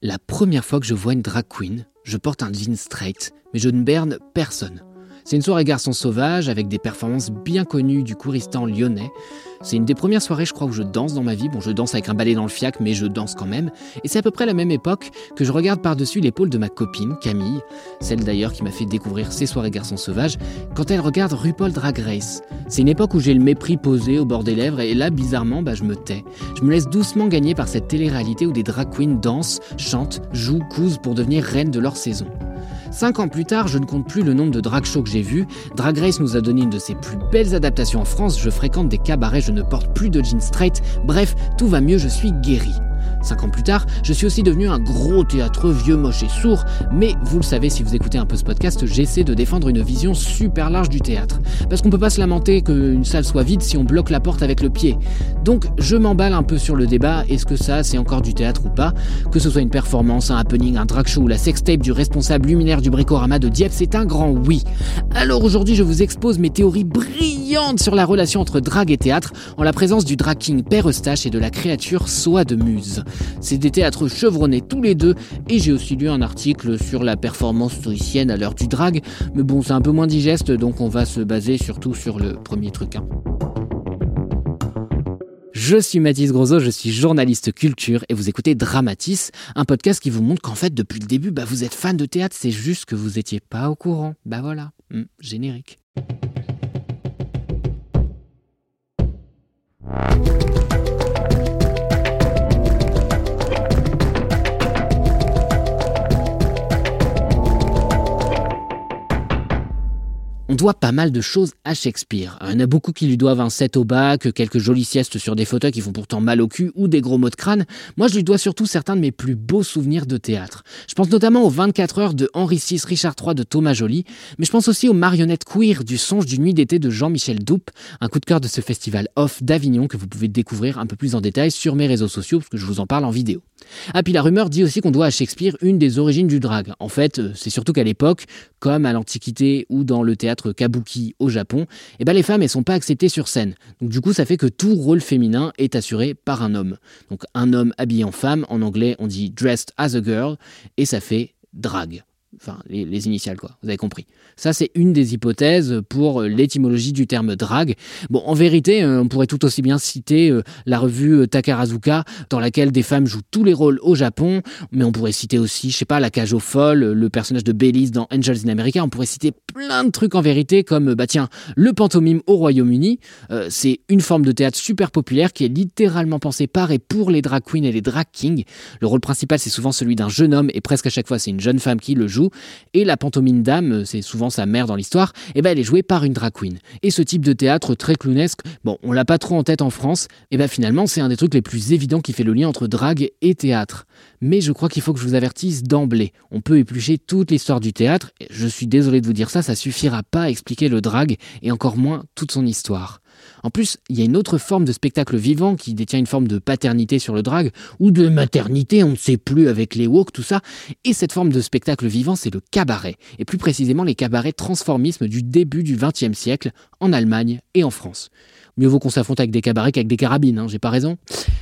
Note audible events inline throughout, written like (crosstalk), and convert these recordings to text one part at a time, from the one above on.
La première fois que je vois une drag queen, je porte un jean straight, mais je ne berne personne. C'est une soirée garçon sauvage avec des performances bien connues du couristan lyonnais. C'est une des premières soirées, je crois, où je danse dans ma vie. Bon, je danse avec un balai dans le fiac, mais je danse quand même. Et c'est à peu près la même époque que je regarde par-dessus l'épaule de ma copine, Camille, celle d'ailleurs qui m'a fait découvrir ces soirées garçons sauvages, quand elle regarde RuPaul Drag Race. C'est une époque où j'ai le mépris posé au bord des lèvres, et là, bizarrement, bah, je me tais. Je me laisse doucement gagner par cette télé-réalité où des drag queens dansent, chantent, jouent, cousent pour devenir reines de leur saison. Cinq ans plus tard, je ne compte plus le nombre de drag shows que j'ai vus. Drag Race nous a donné une de ses plus belles adaptations en France. Je fréquente des cabarets, je ne porte plus de jeans straight. Bref, tout va mieux, je suis guéri. Cinq ans plus tard, je suis aussi devenu un gros théâtre vieux, moche et sourd, mais vous le savez si vous écoutez un peu ce podcast, j'essaie de défendre une vision super large du théâtre. Parce qu'on peut pas se lamenter qu'une salle soit vide si on bloque la porte avec le pied. Donc je m'emballe un peu sur le débat, est-ce que ça c'est encore du théâtre ou pas? Que ce soit une performance, un happening, un drag show ou la sextape du responsable luminaire du bricorama de Dieppe, c'est un grand oui. Alors aujourd'hui je vous expose mes théories brillantes sur la relation entre drag et théâtre en la présence du drag king Père Eustache et de la créature Soie de Muse. C'est des théâtres chevronnés tous les deux et j'ai aussi lu un article sur la performance stoïcienne à l'heure du drag, mais bon c'est un peu moins digeste donc on va se baser surtout sur le premier truc. Hein. Je suis Mathis Grosso, je suis journaliste culture et vous écoutez Dramatis, un podcast qui vous montre qu'en fait depuis le début bah, vous êtes fan de théâtre, c'est juste que vous étiez pas au courant. Bah voilà, hmm, générique. Doit pas mal de choses à Shakespeare. Il y en a beaucoup qui lui doivent un set au bac, quelques jolies siestes sur des fauteuils qui font pourtant mal au cul ou des gros mots de crâne. Moi, je lui dois surtout certains de mes plus beaux souvenirs de théâtre. Je pense notamment aux 24 heures de Henri VI, Richard III de Thomas Joly, mais je pense aussi aux marionnettes queer du Songe d'une nuit d'été de Jean-Michel Doupe, un coup de cœur de ce festival off d'Avignon que vous pouvez découvrir un peu plus en détail sur mes réseaux sociaux parce que je vous en parle en vidéo. Ah puis la rumeur dit aussi qu'on doit à Shakespeare une des origines du drag. En fait, euh, c'est surtout qu'à l'époque, comme à l'Antiquité ou dans le théâtre kabuki au Japon, eh ben les femmes elles sont pas acceptées sur scène. Donc du coup, ça fait que tout rôle féminin est assuré par un homme. Donc un homme habillé en femme, en anglais on dit dressed as a girl, et ça fait drag. Enfin, les, les, initiales, quoi. Vous avez compris. Ça, c'est une des hypothèses pour l'étymologie du terme drag. Bon, en vérité, euh, on pourrait tout aussi bien citer euh, la revue euh, Takarazuka, dans laquelle des femmes jouent tous les rôles au Japon, mais on pourrait citer aussi, je sais pas, la cage aux folles, le personnage de Belize dans Angels in America. On pourrait citer plein de trucs en vérité, comme, bah tiens, le pantomime au Royaume-Uni. c'est une forme de théâtre super populaire qui est littéralement pensée par et pour les drag queens et les drag kings. Le rôle principal, c'est souvent celui d'un jeune homme, et presque à chaque fois, c'est une jeune femme qui le joue et la pantomime dame, c'est souvent sa mère dans l'histoire, et eh ben elle est jouée par une drag queen. Et ce type de théâtre très clownesque, bon, on l'a pas trop en tête en France, et ben finalement c'est un des trucs les plus évidents qui fait le lien entre drague et théâtre. Mais je crois qu'il faut que je vous avertisse d'emblée. On peut éplucher toute l'histoire du théâtre, je suis désolé de vous dire ça, ça suffira pas à expliquer le drag et encore moins toute son histoire. En plus, il y a une autre forme de spectacle vivant qui détient une forme de paternité sur le drag, ou de maternité, on ne sait plus avec les woke, tout ça. Et cette forme de spectacle vivant, c'est le cabaret, et plus précisément les cabarets transformisme du début du XXe siècle, en Allemagne et en France. Mieux vaut qu'on s'affronte avec des cabarets qu'avec des carabines, hein, j'ai pas raison.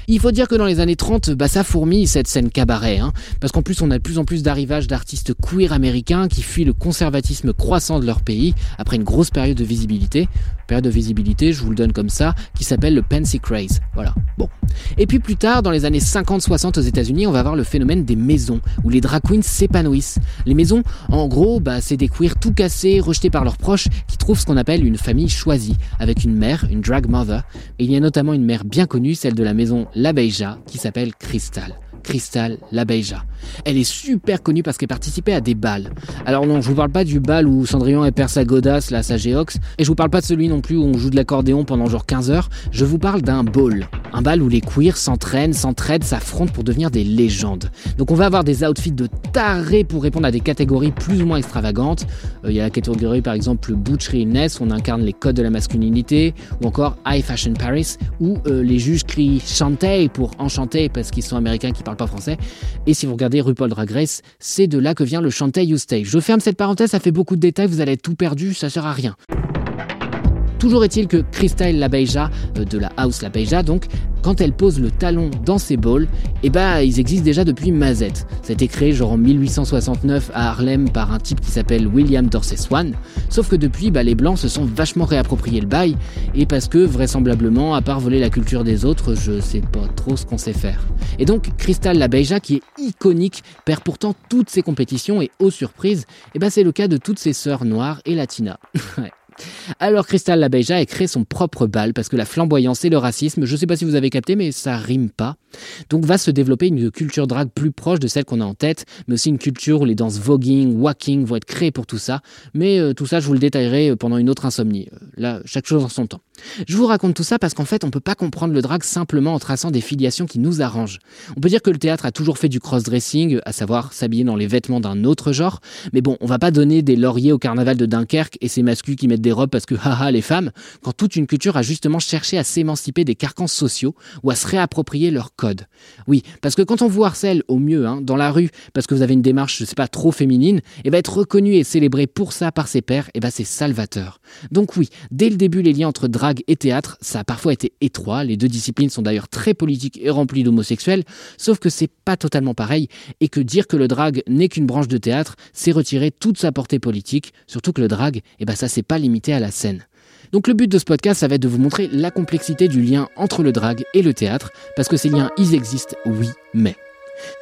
Il faut dire que dans les années 30, bah, ça fourmille cette scène cabaret, hein, parce qu'en plus on a de plus en plus d'arrivages d'artistes queer américains qui fuient le conservatisme croissant de leur pays après une grosse période de visibilité. Période de visibilité, je vous le donne comme ça, qui s'appelle le Pansy Craze. Voilà. Bon. Et puis plus tard, dans les années 50-60 aux États-Unis, on va voir le phénomène des maisons, où les drag queens s'épanouissent. Les maisons, en gros, bah, c'est des queers tout cassés, rejetés par leurs proches, qui trouvent ce qu'on appelle une famille choisie, avec une mère, une drag mother. Et il y a notamment une mère bien connue, celle de la maison La Beija, qui s'appelle Crystal. Crystal Labeija. Elle est super connue parce qu'elle participait à des balles. Alors non, je vous parle pas du bal où Cendrillon et perd sa godasse, la Sagéox, et je vous parle pas de celui non plus où on joue de l'accordéon pendant genre 15 heures, je vous parle d'un ball. Un bal où les queers s'entraînent, s'entraident, s'affrontent pour devenir des légendes. Donc on va avoir des outfits de tarés pour répondre à des catégories plus ou moins extravagantes. Euh, il y a la catégorie par exemple Butch Realness, où on incarne les codes de la masculinité, ou encore High Fashion Paris, où euh, les juges crient Chantez pour enchanter parce qu'ils sont américains qui parlent pas français. Et si vous RuPaul Drag Race, c'est de là que vient le Chantez You Stay. Je ferme cette parenthèse, ça fait beaucoup de détails, vous allez être tout perdu, ça sert à rien. Toujours est-il que Crystal Labeija, euh, de la House Labeija donc, quand elle pose le talon dans ses balls, eh ben, ils existent déjà depuis Mazette. Ça a été créé genre en 1869 à Harlem par un type qui s'appelle William Dorsey Swan. Sauf que depuis, bah, les Blancs se sont vachement réappropriés le bail, et parce que, vraisemblablement, à part voler la culture des autres, je sais pas trop ce qu'on sait faire. Et donc, Crystal Labeija, qui est iconique, perd pourtant toutes ses compétitions, et aux surprises, eh ben, c'est le cas de toutes ses sœurs noires et latinas. (laughs) Alors Crystal Labeja a créé son propre bal parce que la flamboyance et le racisme, je ne sais pas si vous avez capté, mais ça rime pas. Donc va se développer une culture drag plus proche de celle qu'on a en tête, mais aussi une culture où les danses voguing, walking vont être créées pour tout ça. Mais euh, tout ça, je vous le détaillerai euh, pendant une autre insomnie. Euh, là, chaque chose en son temps. Je vous raconte tout ça parce qu'en fait, on peut pas comprendre le drag simplement en traçant des filiations qui nous arrangent. On peut dire que le théâtre a toujours fait du cross-dressing, à savoir s'habiller dans les vêtements d'un autre genre, mais bon, on va pas donner des lauriers au carnaval de Dunkerque et ces masculins qui mettent des robes parce que haha les femmes, quand toute une culture a justement cherché à s'émanciper des carcans sociaux ou à se réapproprier leur code. Oui, parce que quand on vous harcèle au mieux hein, dans la rue parce que vous avez une démarche, je sais pas, trop féminine, et eh ben être reconnu et célébré pour ça par ses pairs, et eh ben c'est salvateur. Donc oui, dès le début les liens entre drague et théâtre, ça a parfois été étroit, les deux disciplines sont d'ailleurs très politiques et remplies d'homosexuels, sauf que c'est pas totalement pareil et que dire que le drag n'est qu'une branche de théâtre, c'est retirer toute sa portée politique, surtout que le drag, et eh ben ça s'est pas limité à la scène. Donc le but de ce podcast, ça va être de vous montrer la complexité du lien entre le drag et le théâtre, parce que ces liens, ils existent, oui, mais.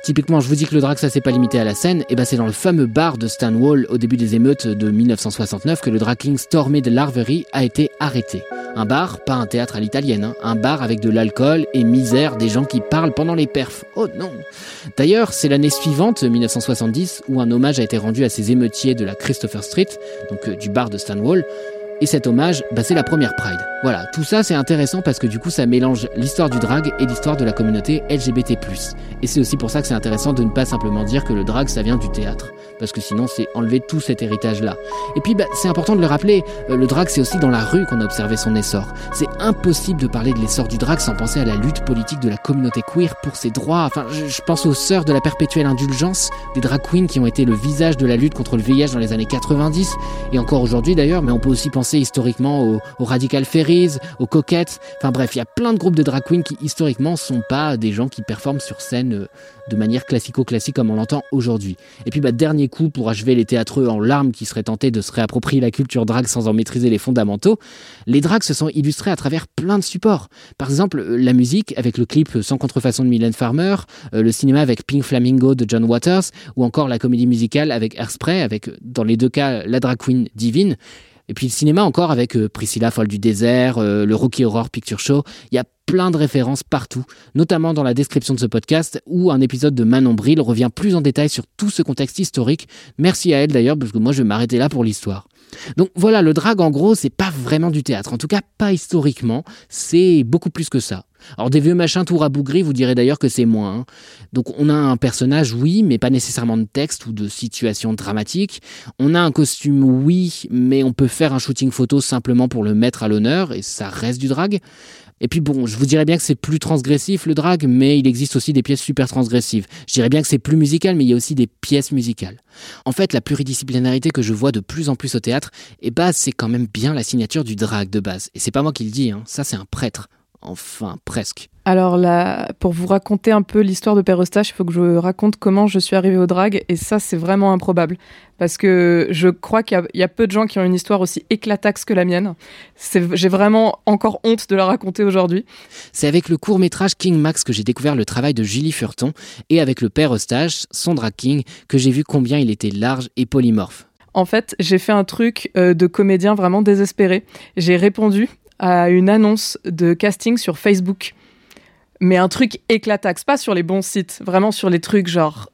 Typiquement, je vous dis que le drag, ça s'est pas limité à la scène, et ben c'est dans le fameux bar de Stonewall au début des émeutes de 1969 que le drag king Stormy de Larvery a été arrêté. Un bar, pas un théâtre à l'italienne, hein. un bar avec de l'alcool et misère, des gens qui parlent pendant les perfs. Oh non D'ailleurs, c'est l'année suivante, 1970, où un hommage a été rendu à ces émeutiers de la Christopher Street, donc euh, du bar de Stonewall, et cet hommage, bah, c'est la première Pride. Voilà, tout ça c'est intéressant parce que du coup ça mélange l'histoire du drag et l'histoire de la communauté LGBT+. Et c'est aussi pour ça que c'est intéressant de ne pas simplement dire que le drag ça vient du théâtre parce que sinon c'est enlever tout cet héritage-là. Et puis bah, c'est important de le rappeler, euh, le drag c'est aussi dans la rue qu'on a observé son essor. C'est impossible de parler de l'essor du drag sans penser à la lutte politique de la communauté queer pour ses droits. Enfin, je, pense aux sœurs de la perpétuelle indulgence, des drag queens qui ont été le visage de la lutte contre le VIH dans les années 90 et encore aujourd'hui d'ailleurs, mais on peut aussi penser historiquement aux, aux Radical Fairies, aux Coquettes. Enfin bref, il y a plein de groupes de drag queens qui historiquement sont pas des gens qui performent sur scène euh, de manière classico-classique comme on l'entend aujourd'hui. Et puis bah, dernier coup pour achever les théâtreux en larmes qui seraient tentés de se réapproprier la culture drag sans en maîtriser les fondamentaux, les drags se sont illustrés à travers plein de supports. Par exemple, euh, la musique avec le clip Sans contrefaçon de Mylène Farmer, euh, le cinéma avec Pink Flamingo de John Waters, ou encore la comédie musicale avec Airspray, avec dans les deux cas la drag queen divine. Et puis le cinéma encore avec euh, Priscilla Folle du désert, euh, le Rocky Horror Picture Show. Il y a plein de références partout, notamment dans la description de ce podcast où un épisode de Manon Bril revient plus en détail sur tout ce contexte historique. Merci à elle d'ailleurs parce que moi je vais m'arrêter là pour l'histoire. Donc voilà, le drag en gros, c'est pas vraiment du théâtre, en tout cas pas historiquement, c'est beaucoup plus que ça. Alors des vieux machins tout rabougris, vous direz d'ailleurs que c'est moins. Hein. Donc on a un personnage, oui, mais pas nécessairement de texte ou de situation dramatique. On a un costume, oui, mais on peut faire un shooting photo simplement pour le mettre à l'honneur, et ça reste du drag. Et puis bon, je vous dirais bien que c'est plus transgressif le drag, mais il existe aussi des pièces super transgressives. Je dirais bien que c'est plus musical, mais il y a aussi des pièces musicales. En fait, la pluridisciplinarité que je vois de plus en plus au théâtre, eh ben, c'est quand même bien la signature du drag de base. Et c'est pas moi qui le dis, hein. ça c'est un prêtre. Enfin, presque. Alors là, pour vous raconter un peu l'histoire de Père Eustache, il faut que je raconte comment je suis arrivée au drag, et ça c'est vraiment improbable, parce que je crois qu'il y, a peu de gens qui ont une histoire aussi éclataxe que la mienne. J'ai vraiment encore honte de la raconter aujourd'hui. C'est avec le court métrage King Max que j'ai découvert le travail de Julie Furton, et avec le Père Eustache, son drag king, que j'ai vu combien il était large et polymorphe. En fait, j'ai fait un truc euh, de comédien vraiment désespéré. J'ai répondu à une annonce de casting sur Facebook. mais un truc éclataxe, pas sur les bons sites, vraiment sur les trucs genre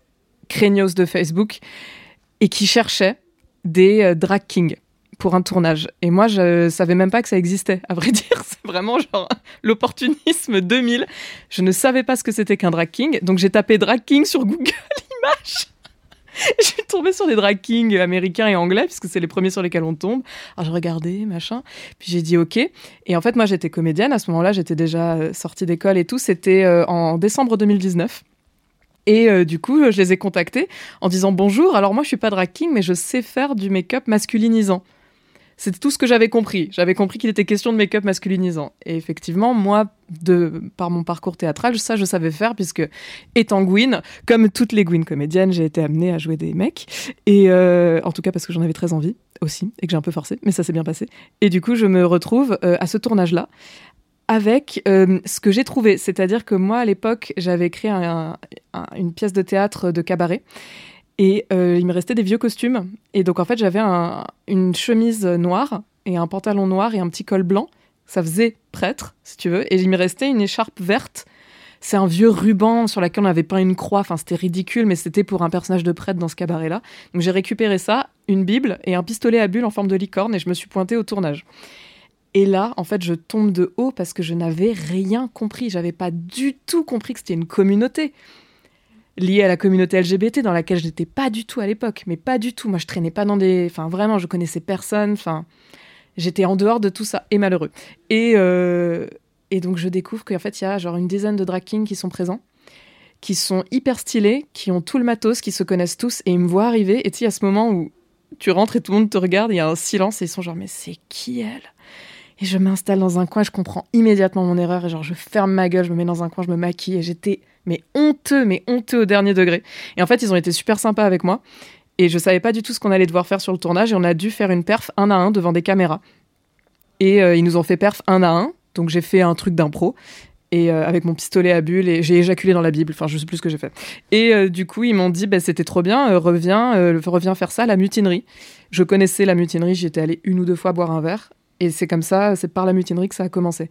craignos de Facebook, et qui cherchait des euh, drag kings pour un tournage. Et moi, je savais même pas que ça existait, à vrai (laughs) dire. C'est vraiment genre l'opportunisme 2000. Je ne savais pas ce que c'était qu'un drag king, donc j'ai tapé drag king sur Google (laughs) Images. (laughs) je suis tombée sur des drag kings américains et anglais, puisque c'est les premiers sur lesquels on tombe. Alors j'ai regardé, machin. Puis j'ai dit OK. Et en fait, moi, j'étais comédienne. À ce moment-là, j'étais déjà euh, sortie d'école et tout. C'était euh, en décembre 2019. Et euh, du coup, je les ai contactés en disant bonjour. Alors moi, je suis pas drag king, mais je sais faire du make-up masculinisant. C'était tout ce que j'avais compris. J'avais compris qu'il était question de make-up masculinisant. Et effectivement, moi, de, par mon parcours théâtral, ça, je savais faire, puisque étant Gwyn, comme toutes les Gwyn comédiennes, j'ai été amenée à jouer des mecs. Et euh, en tout cas, parce que j'en avais très envie aussi, et que j'ai un peu forcé, mais ça s'est bien passé. Et du coup, je me retrouve euh, à ce tournage-là avec euh, ce que j'ai trouvé. C'est-à-dire que moi, à l'époque, j'avais créé une pièce de théâtre de cabaret. Et euh, il me restait des vieux costumes. Et donc, en fait, j'avais une chemise noire et un pantalon noir et un petit col blanc. Ça faisait prêtre, si tu veux. Et il me restait une écharpe verte. C'est un vieux ruban sur lequel on avait peint une croix. Enfin, c'était ridicule, mais c'était pour un personnage de prêtre dans ce cabaret-là. Donc, j'ai récupéré ça, une Bible et un pistolet à bulles en forme de licorne. Et je me suis pointée au tournage. Et là, en fait, je tombe de haut parce que je n'avais rien compris. J'avais pas du tout compris que c'était une communauté liée à la communauté LGBT dans laquelle je n'étais pas du tout à l'époque, mais pas du tout. Moi, je traînais pas dans des, enfin vraiment, je connaissais personne. Enfin, j'étais en dehors de tout ça et malheureux. Et euh, et donc je découvre qu'en fait il y a genre une dizaine de drag kings qui sont présents, qui sont hyper stylés, qui ont tout le matos, qui se connaissent tous et ils me voient arriver. Et tu sais, à ce moment où tu rentres et tout le monde te regarde, il y a un silence et ils sont genre mais c'est qui elle? Et je m'installe dans un coin, je comprends immédiatement mon erreur et genre je ferme ma gueule, je me mets dans un coin, je me maquille et j'étais mais honteux, mais honteux au dernier degré. Et en fait, ils ont été super sympas avec moi et je savais pas du tout ce qu'on allait devoir faire sur le tournage et on a dû faire une perf un à un devant des caméras. Et euh, ils nous ont fait perf un à un, donc j'ai fait un truc d'impro et euh, avec mon pistolet à bulles et j'ai éjaculé dans la Bible. Enfin, je sais plus ce que j'ai fait. Et euh, du coup, ils m'ont dit, bah, c'était trop bien, reviens, reviens faire ça, la mutinerie. Je connaissais la mutinerie, j'y étais allée une ou deux fois boire un verre et c'est comme ça, c'est par la mutinerie que ça a commencé.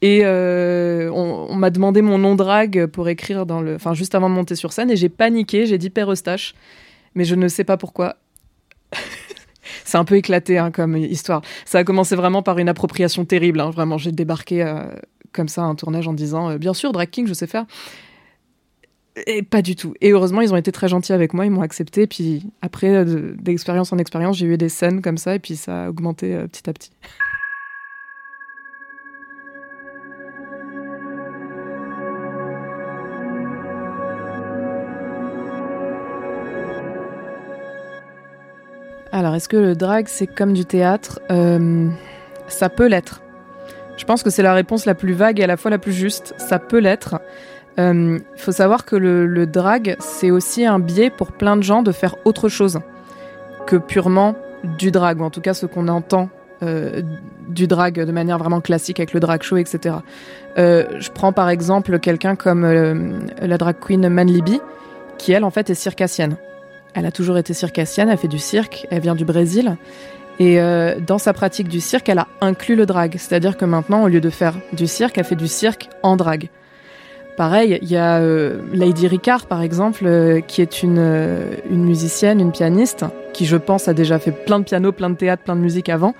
Et euh, on, m'a demandé mon nom drague pour écrire dans le, enfin juste avant de monter sur scène, et j'ai paniqué, j'ai dit Père Eustache, mais je ne sais pas pourquoi. (laughs) c'est un peu éclaté hein, comme histoire. Ça a commencé vraiment par une appropriation terrible. Hein, vraiment, j'ai débarqué euh, comme ça à un tournage en disant euh, bien sûr drag king, je sais faire. Et pas du tout. Et heureusement, ils ont été très gentils avec moi, ils m'ont accepté. Puis après, d'expérience en expérience, j'ai eu des scènes comme ça, et puis ça a augmenté petit à petit. (laughs) Alors, est-ce que le drag, c'est comme du théâtre euh, Ça peut l'être. Je pense que c'est la réponse la plus vague et à la fois la plus juste. Ça peut l'être. Il euh, faut savoir que le, drag, c'est aussi un biais pour plein de gens de faire autre chose que purement du drag, ou en tout cas ce qu'on entend euh, du drag de manière vraiment classique avec le drag show, etc. je prends par exemple quelqu'un comme la drag queen Manlibi, qui elle en fait est circassienne. Elle a toujours été circassienne, elle fait du cirque, elle vient du Brésil. Et euh, dans sa pratique du cirque, elle a inclus le drag. C'est-à-dire que maintenant, au lieu de faire du cirque, elle fait du cirque en drag. Pareil, il y a euh, Lady Ricard, par exemple, euh, qui est une, une musicienne, une pianiste, qui, je pense, a déjà fait plein de piano, plein de théâtre, plein de musique avant,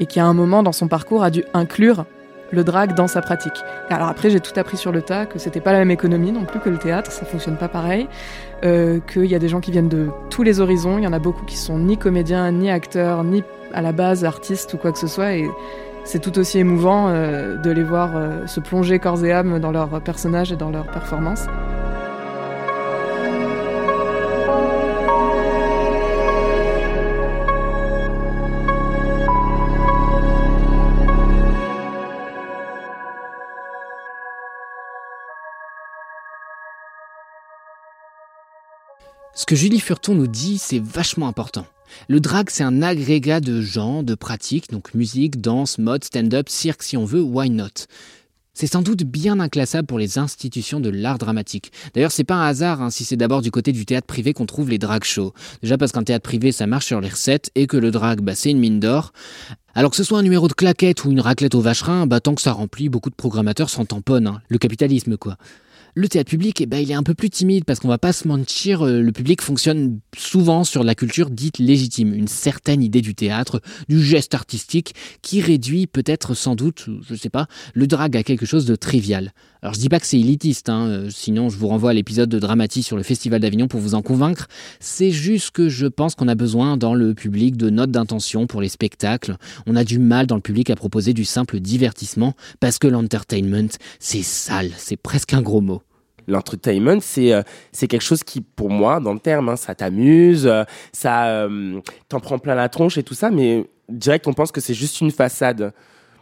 et qui, à un moment dans son parcours, a dû inclure le drag dans sa pratique. Alors après, j'ai tout appris sur le tas, que c'était pas la même économie non plus que le théâtre, ça fonctionne pas pareil, euh, qu'il y a des gens qui viennent de tous les horizons, il y en a beaucoup qui sont ni comédiens, ni acteurs, ni à la base artistes ou quoi que ce soit, et c'est tout aussi émouvant euh, de les voir euh, se plonger corps et âme dans leurs personnages et dans leurs performances. Ce que Julie Furton nous dit, c'est vachement important. Le drag, c'est un agrégat de genres, de pratiques, donc musique, danse, mode, stand-up, cirque si on veut, why not? C'est sans doute bien inclassable pour les institutions de l'art dramatique. D'ailleurs, c'est pas un hasard hein, si c'est d'abord du côté du théâtre privé qu'on trouve les drag shows. Déjà parce qu'un théâtre privé, ça marche sur les recettes et que le drag, bah, c'est une mine d'or. Alors que ce soit un numéro de claquette ou une raclette au vacherin, bah, tant que ça remplit, beaucoup de programmateurs s'en tamponnent. Hein. Le capitalisme, quoi. Le théâtre public, eh ben, il est un peu plus timide parce qu'on va pas se mentir, euh, le public fonctionne souvent sur la culture dite légitime, une certaine idée du théâtre, du geste artistique qui réduit peut-être sans doute, je sais pas, le drag à quelque chose de trivial. Alors je dis pas que c'est élitiste, hein, euh, sinon je vous renvoie à l'épisode de Dramatis sur le Festival d'Avignon pour vous en convaincre. C'est juste que je pense qu'on a besoin dans le public de notes d'intention pour les spectacles. On a du mal dans le public à proposer du simple divertissement parce que l'entertainment, c'est sale, c'est presque un gros mot l'entertainment, c'est euh, quelque chose qui, pour moi, dans le terme, hein, ça t'amuse, euh, ça t'en prend plein la tronche et tout ça, mais direct, on pense que c'est juste une façade.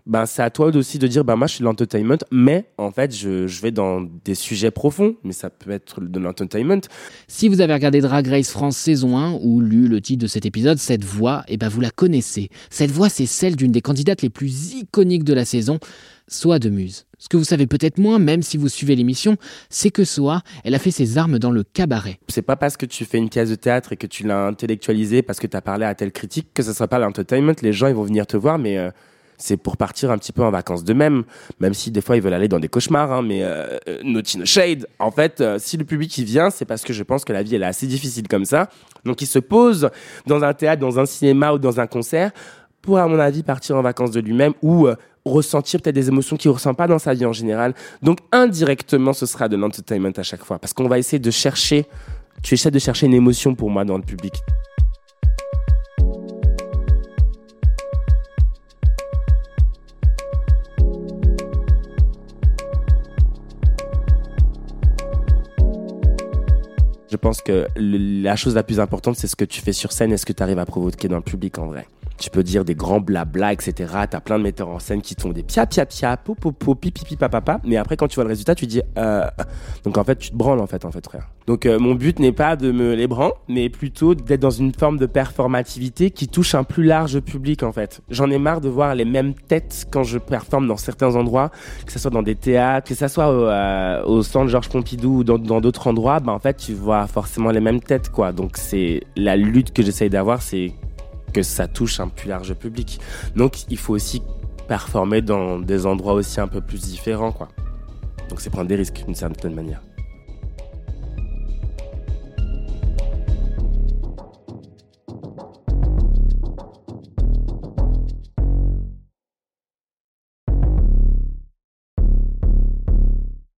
Ben, c'est à toi aussi de dire, ben, moi, je suis de l'entertainment, mais en fait, je, je, vais dans des sujets profonds, mais ça peut être de l'entertainment. Si vous avez regardé Drag Race France saison 1 ou lu le titre de cet épisode, cette voix, eh ben, vous la connaissez. Cette voix, c'est celle d'une des candidates les plus iconiques de la saison, Soit de Muse. Ce que vous savez peut-être moins, même si vous suivez l'émission, c'est que Soa, elle a fait ses armes dans le cabaret. C'est pas parce que tu fais une pièce de théâtre et que tu l'as intellectualisé parce que tu as parlé à telle critique que ce sera pas l'entertainment. Les gens, ils vont venir te voir, mais euh, c'est pour partir un petit peu en vacances d'eux-mêmes, même si des fois ils veulent aller dans des cauchemars, hein, mais euh, no shade. En fait, euh, si le public y vient, c'est parce que je pense que la vie elle est assez difficile comme ça. Donc il se pose dans un théâtre, dans un cinéma ou dans un concert pour, à mon avis, partir en vacances de lui-même ou ressentir peut-être des émotions qu'il ne ressent pas dans sa vie en général. Donc indirectement, ce sera de l'entertainment à chaque fois. Parce qu'on va essayer de chercher, tu essaies de chercher une émotion pour moi dans le public. Je pense que la chose la plus importante, c'est ce que tu fais sur scène et ce que tu arrives à provoquer dans le public en vrai tu peux dire des grands blabla, etc. T'as plein de metteurs en scène qui te font des pia pia pia, po po po, pipi pipi papa, mais après quand tu vois le résultat, tu dis euh... donc en fait tu te branles en fait en fait frère. Donc euh, mon but n'est pas de me les mais plutôt d'être dans une forme de performativité qui touche un plus large public en fait. J'en ai marre de voir les mêmes têtes quand je performe dans certains endroits, que ce soit dans des théâtres, que ce soit au, euh, au centre Georges Pompidou ou dans d'autres endroits, bah en fait tu vois forcément les mêmes têtes quoi. Donc c'est la lutte que j'essaye d'avoir, c'est que ça touche un plus large public. Donc il faut aussi performer dans des endroits aussi un peu plus différents, quoi. Donc c'est prendre des risques d'une certaine manière.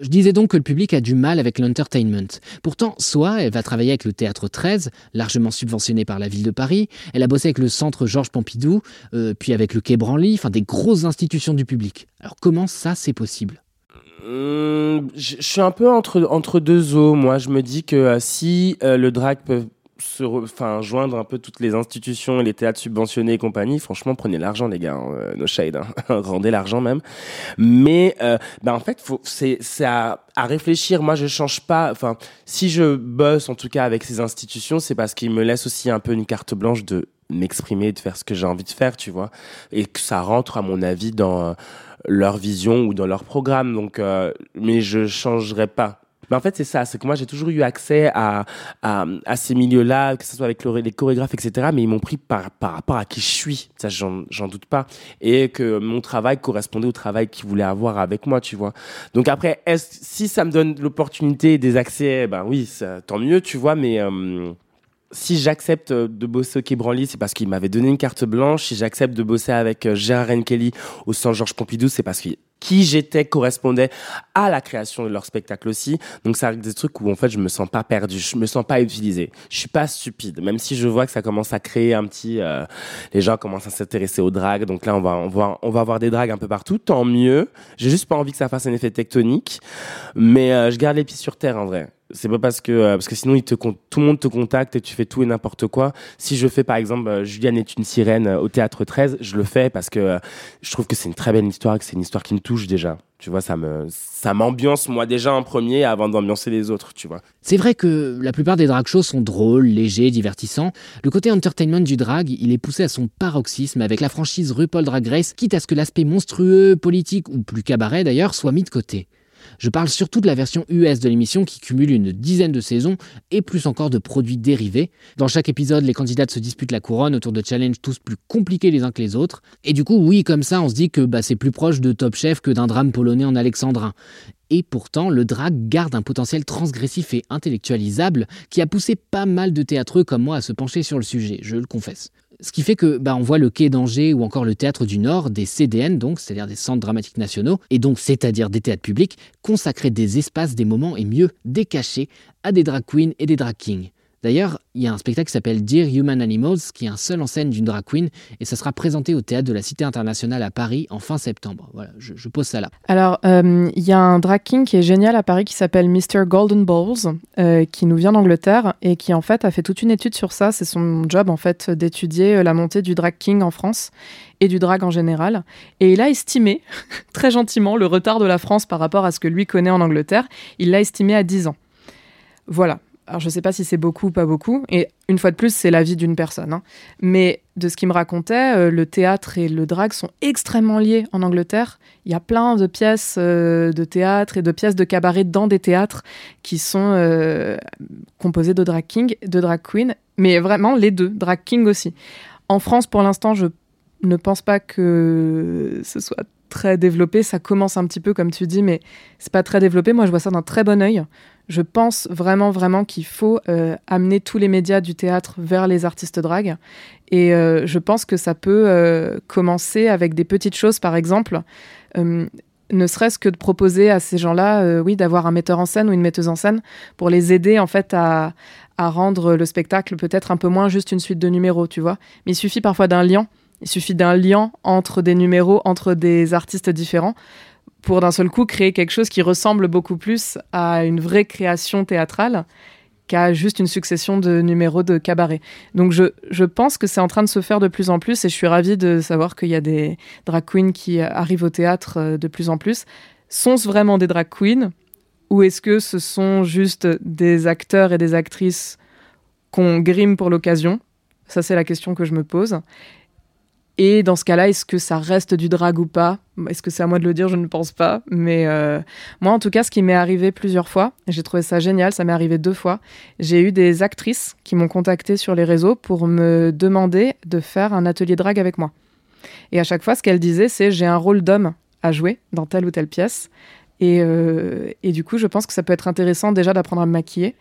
Je disais donc que le public a du mal avec l'entertainment. Pourtant, soit elle va travailler avec le Théâtre 13, largement subventionné par la ville de Paris. Elle a bossé avec le Centre Georges Pompidou, euh, puis avec le Quai Branly, enfin des grosses institutions du public. Alors comment ça, c'est possible? Hum, je suis un peu entre, deux eaux. Moi, je me dis que euh, si euh, le drag peut se enfin joindre un peu toutes les institutions et les théâtres subventionnés et compagnie franchement prenez l'argent les gars hein, euh, no shade hein. (laughs) rendez l'argent même. Mais euh, bah en fait c'est à, à, réfléchir. Moi je change pas enfin si je bosse en tout cas avec ces institutions c'est parce qu'ils me laissent aussi un peu une carte blanche de m'exprimer de faire ce que j'ai envie de faire tu vois. Et que ça rentre à mon avis dans leur vision ou dans leur programme. Donc euh, mais je changerai pas mais en fait, c'est ça. C'est que moi, j'ai toujours eu accès à, à, ces milieux-là, que ce soit avec les chorégraphes, etc. Mais ils m'ont pris par, par rapport à qui je suis. Ça, j'en doute pas. Et que mon travail correspondait au travail qu'ils voulaient avoir avec moi, tu vois. Donc après, si ça me donne l'opportunité des accès, ben oui, tant mieux, tu vois. Mais euh, si j'accepte de bosser au Quai c'est parce qu'il m'avait donné une carte blanche. Si j'accepte de bosser avec euh, Gérard Kelly au Centre Georges Pompidou, c'est parce que qui j'étais correspondait à la création de leur spectacle aussi. Donc ça des trucs où en fait je me sens pas perdu, je me sens pas utilisé. Je suis pas stupide, même si je vois que ça commence à créer un petit, euh, les gens commencent à s'intéresser aux dragues. Donc là on va on va on va avoir des dragues un peu partout, tant mieux. J'ai juste pas envie que ça fasse un effet tectonique, mais euh, je garde les pieds sur terre en vrai. C'est pas parce que euh, parce que sinon il te tout le monde te contacte et tu fais tout et n'importe quoi. Si je fais par exemple euh, Juliane est une sirène euh, au théâtre 13, je le fais parce que je trouve que c'est une très belle histoire que c'est une histoire qui me touche déjà. Tu vois, ça me ça m'ambiance moi déjà en premier avant d'ambiancer les autres, tu vois. C'est vrai que la plupart des drag shows sont drôles, légers, divertissants. Le côté entertainment du drag, il est poussé à son paroxysme avec la franchise RuPaul Drag Race, quitte à ce que l'aspect monstrueux, politique ou plus cabaret d'ailleurs soit mis de côté. Je parle surtout de la version US de l'émission qui cumule une dizaine de saisons et plus encore de produits dérivés. Dans chaque épisode, les candidats se disputent la couronne autour de challenges tous plus compliqués les uns que les autres. Et du coup, oui, comme ça, on se dit que bah, c'est plus proche de Top Chef que d'un drame polonais en alexandrin. Et pourtant, le drag garde un potentiel transgressif et intellectualisable qui a poussé pas mal de théâtreux comme moi à se pencher sur le sujet, je le confesse. Ce qui fait que bah, on voit le Quai d'Angers ou encore le Théâtre du Nord, des CDN donc, c'est-à-dire des centres dramatiques nationaux, et donc c'est-à-dire des théâtres publics, consacrer des espaces, des moments et mieux des cachets à des drag queens et des drag kings. D'ailleurs, il y a un spectacle qui s'appelle Dear Human Animals, qui est un seul en scène d'une drag queen, et ça sera présenté au théâtre de la Cité internationale à Paris en fin septembre. Voilà, je, pose ça là. Alors, euh, il y a un drag king qui est génial à Paris qui s'appelle Mr. Golden Balls, euh, qui nous vient d'Angleterre et qui en fait a fait toute une étude sur ça. C'est son job en fait d'étudier euh, la montée du drag king en France et du drag en général. Et il a estimé, (laughs) très gentiment, le retard de la France par rapport à ce que lui connaît en Angleterre. Il l'a estimé à 10 ans. Voilà. Alors, je ne sais pas si c'est beaucoup ou pas beaucoup. Et une fois de plus, c'est la vie d'une personne. Hein. Mais de ce qu'il me racontait, euh, le théâtre et le drag sont extrêmement liés en Angleterre. Il y a plein de pièces euh, de théâtre et de pièces de cabaret dans des théâtres qui sont euh, composées de drag king, de drag queen, mais vraiment les deux, drag king aussi. En France, pour l'instant, je ne pense pas que ce soit très développé. Ça commence un petit peu, comme tu dis, mais c'est pas très développé. Moi, je vois ça d'un très bon œil. Je pense vraiment, vraiment qu'il faut euh, amener tous les médias du théâtre vers les artistes drag. Et euh, je pense que ça peut euh, commencer avec des petites choses, par exemple, ne serait-ce que de proposer à ces gens-là, oui, d'avoir un metteur en scène ou une metteuse en scène pour les aider, en fait, à, à rendre le spectacle peut-être un peu moins juste une suite de numéros, tu vois. Mais il suffit parfois d'un lien. Il suffit d'un lien entre des numéros, entre des artistes différents pour d'un seul coup créer quelque chose qui ressemble beaucoup plus à une vraie création théâtrale qu'à juste une succession de numéros de cabaret. Donc je, je pense que c'est en train de se faire de plus en plus et je suis ravie de savoir qu'il y a des drag queens qui arrivent au théâtre euh, de plus en plus. Sont-ce vraiment des drag queens ou est-ce que ce sont juste des acteurs et des actrices qu'on grime pour l'occasion? Ça c'est la question que je me pose. Et dans ce cas-là, est-ce que ça reste du drag ou pas? Est-ce que c'est à moi de le dire? Je ne pense pas. Mais euh, moi, en tout cas, ce qui m'est arrivé plusieurs fois, j'ai trouvé ça génial, ça m'est arrivé deux fois. J'ai eu des actrices qui m'ont contacté sur les réseaux pour me demander de faire un atelier drag avec moi. Et à chaque fois, ce qu'elles disaient, c'est j'ai un rôle d'homme à jouer dans telle ou telle pièce. Et, euh, et, du coup, je pense que ça peut être intéressant déjà d'apprendre à me maquiller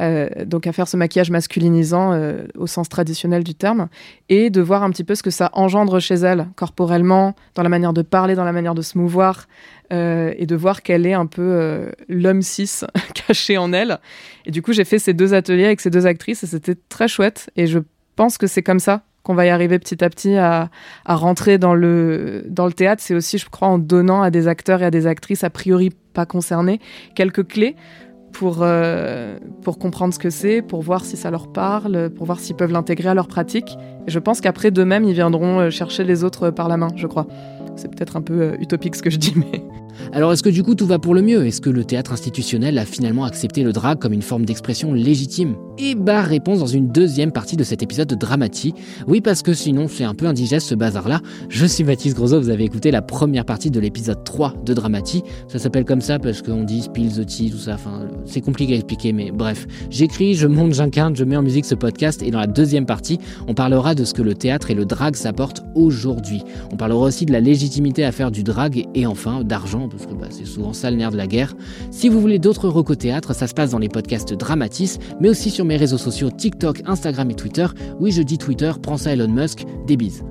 euh, donc à faire ce maquillage masculinisant euh, au sens traditionnel du terme, et de voir un petit peu ce que ça engendre chez elle, corporellement, dans la manière de parler, dans la manière de se mouvoir, euh, et de voir qu'elle est un peu l'homme cis (laughs) caché en elle. Et du coup, j'ai fait ces deux ateliers avec ces deux actrices, et c'était très chouette, et je pense que c'est comme ça qu'on va y arriver petit à petit à, à rentrer dans le, dans le théâtre. C'est aussi, je crois, en donnant à des acteurs et à des actrices a priori pas concernés quelques clés pour, euh, pour comprendre ce que c'est, pour voir si ça leur parle, pour voir s'ils peuvent l'intégrer à leur pratique. Et je pense qu'après d'eux-mêmes, ils viendront euh, chercher les autres par la main, je crois. C'est peut-être un peu euh, utopique ce que je dis, (laughs) mais... Alors est-ce que du coup tout va pour le mieux? Est-ce que le théâtre institutionnel a finalement accepté le drag comme une forme d'expression légitime? Et bah réponse dans une deuxième partie de cet épisode de Dramati. Oui parce que sinon c'est un peu indigeste ce bazar-là. Je suis Mathis Grosot, vous avez écouté la première partie de l'épisode 3 de Dramati. Ça s'appelle comme ça parce qu'on dit spill the tea, tout ça, enfin c'est compliqué à expliquer mais bref. J'écris, je monte, j'incarne, je mets en musique ce podcast et dans la deuxième partie on parlera de ce que le théâtre et le drag s'apportent aujourd'hui. On parlera aussi de la légitimité à faire du drag et enfin d'argent parce que bah, c'est souvent ça le nerf de la guerre. Si vous voulez d'autres recos théâtre, ça se passe dans les podcasts Dramatis, mais aussi sur mes réseaux sociaux TikTok, Instagram et Twitter. Oui, je dis Twitter, prends ça Elon Musk, des bises.